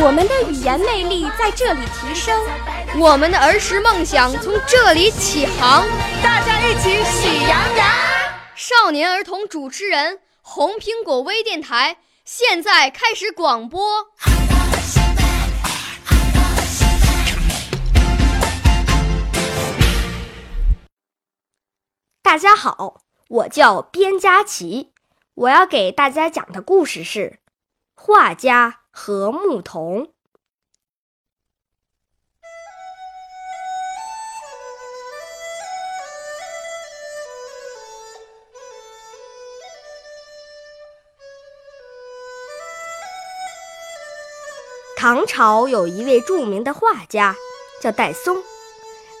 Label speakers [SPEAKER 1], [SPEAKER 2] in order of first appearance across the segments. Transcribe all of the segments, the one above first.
[SPEAKER 1] 我们的语言魅力在这里提升，
[SPEAKER 2] 我们的儿时梦想从这里起航。
[SPEAKER 3] 大家一起喜羊羊。
[SPEAKER 2] 少年儿童主持人，红苹果微电台现在开始广播。
[SPEAKER 4] 大家好，我叫边佳琪，我要给大家讲的故事是《画家和牧童》。唐朝有一位著名的画家，叫戴嵩，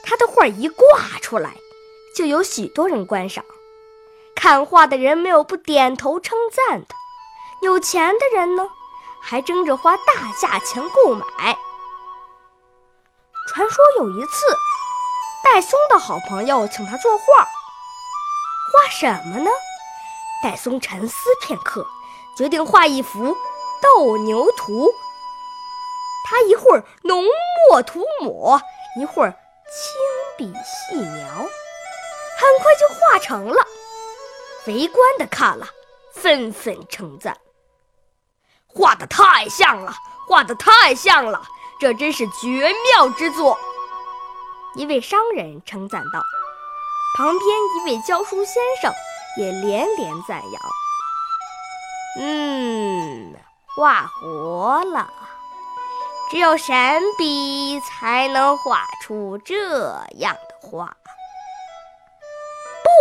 [SPEAKER 4] 他的画一挂出来。就有许多人观赏，看画的人没有不点头称赞的。有钱的人呢，还争着花大价钱购买。传说有一次，戴嵩的好朋友请他作画，画什么呢？戴嵩沉思片刻，决定画一幅斗牛图。他一会儿浓墨涂抹，一会儿亲笔细描。很快就画成了，围观的看了，纷纷称赞：“画的太像了，画的太像了，这真是绝妙之作。”一位商人称赞道，旁边一位教书先生也连连赞扬：“嗯，画活了，只有神笔才能画出这样的画。”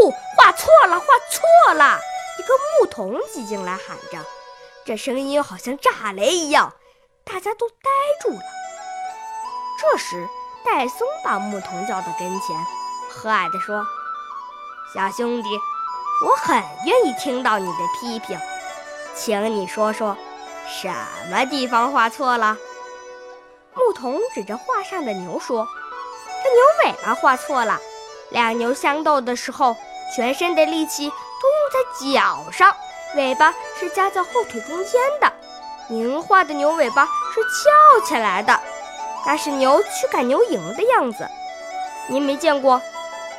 [SPEAKER 4] 不，画错了，画错了！一个牧童挤进来喊着，这声音好像炸雷一样，大家都呆住了。这时，戴嵩把牧童叫到跟前，和蔼地说：“小兄弟，我很愿意听到你的批评，请你说说，什么地方画错了？”牧童指着画上的牛说：“这牛尾巴画错了。”两牛相斗的时候，全身的力气都用在脚上，尾巴是夹在后腿中间的。您画的牛尾巴是翘起来的，那是牛驱赶牛蝇的样子。您没见过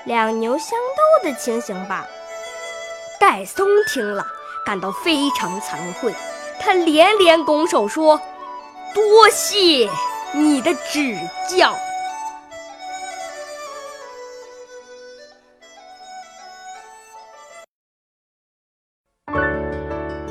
[SPEAKER 4] 两牛相斗的情形吧？戴嵩听了，感到非常惭愧，他连连拱手说：“多谢你的指教。”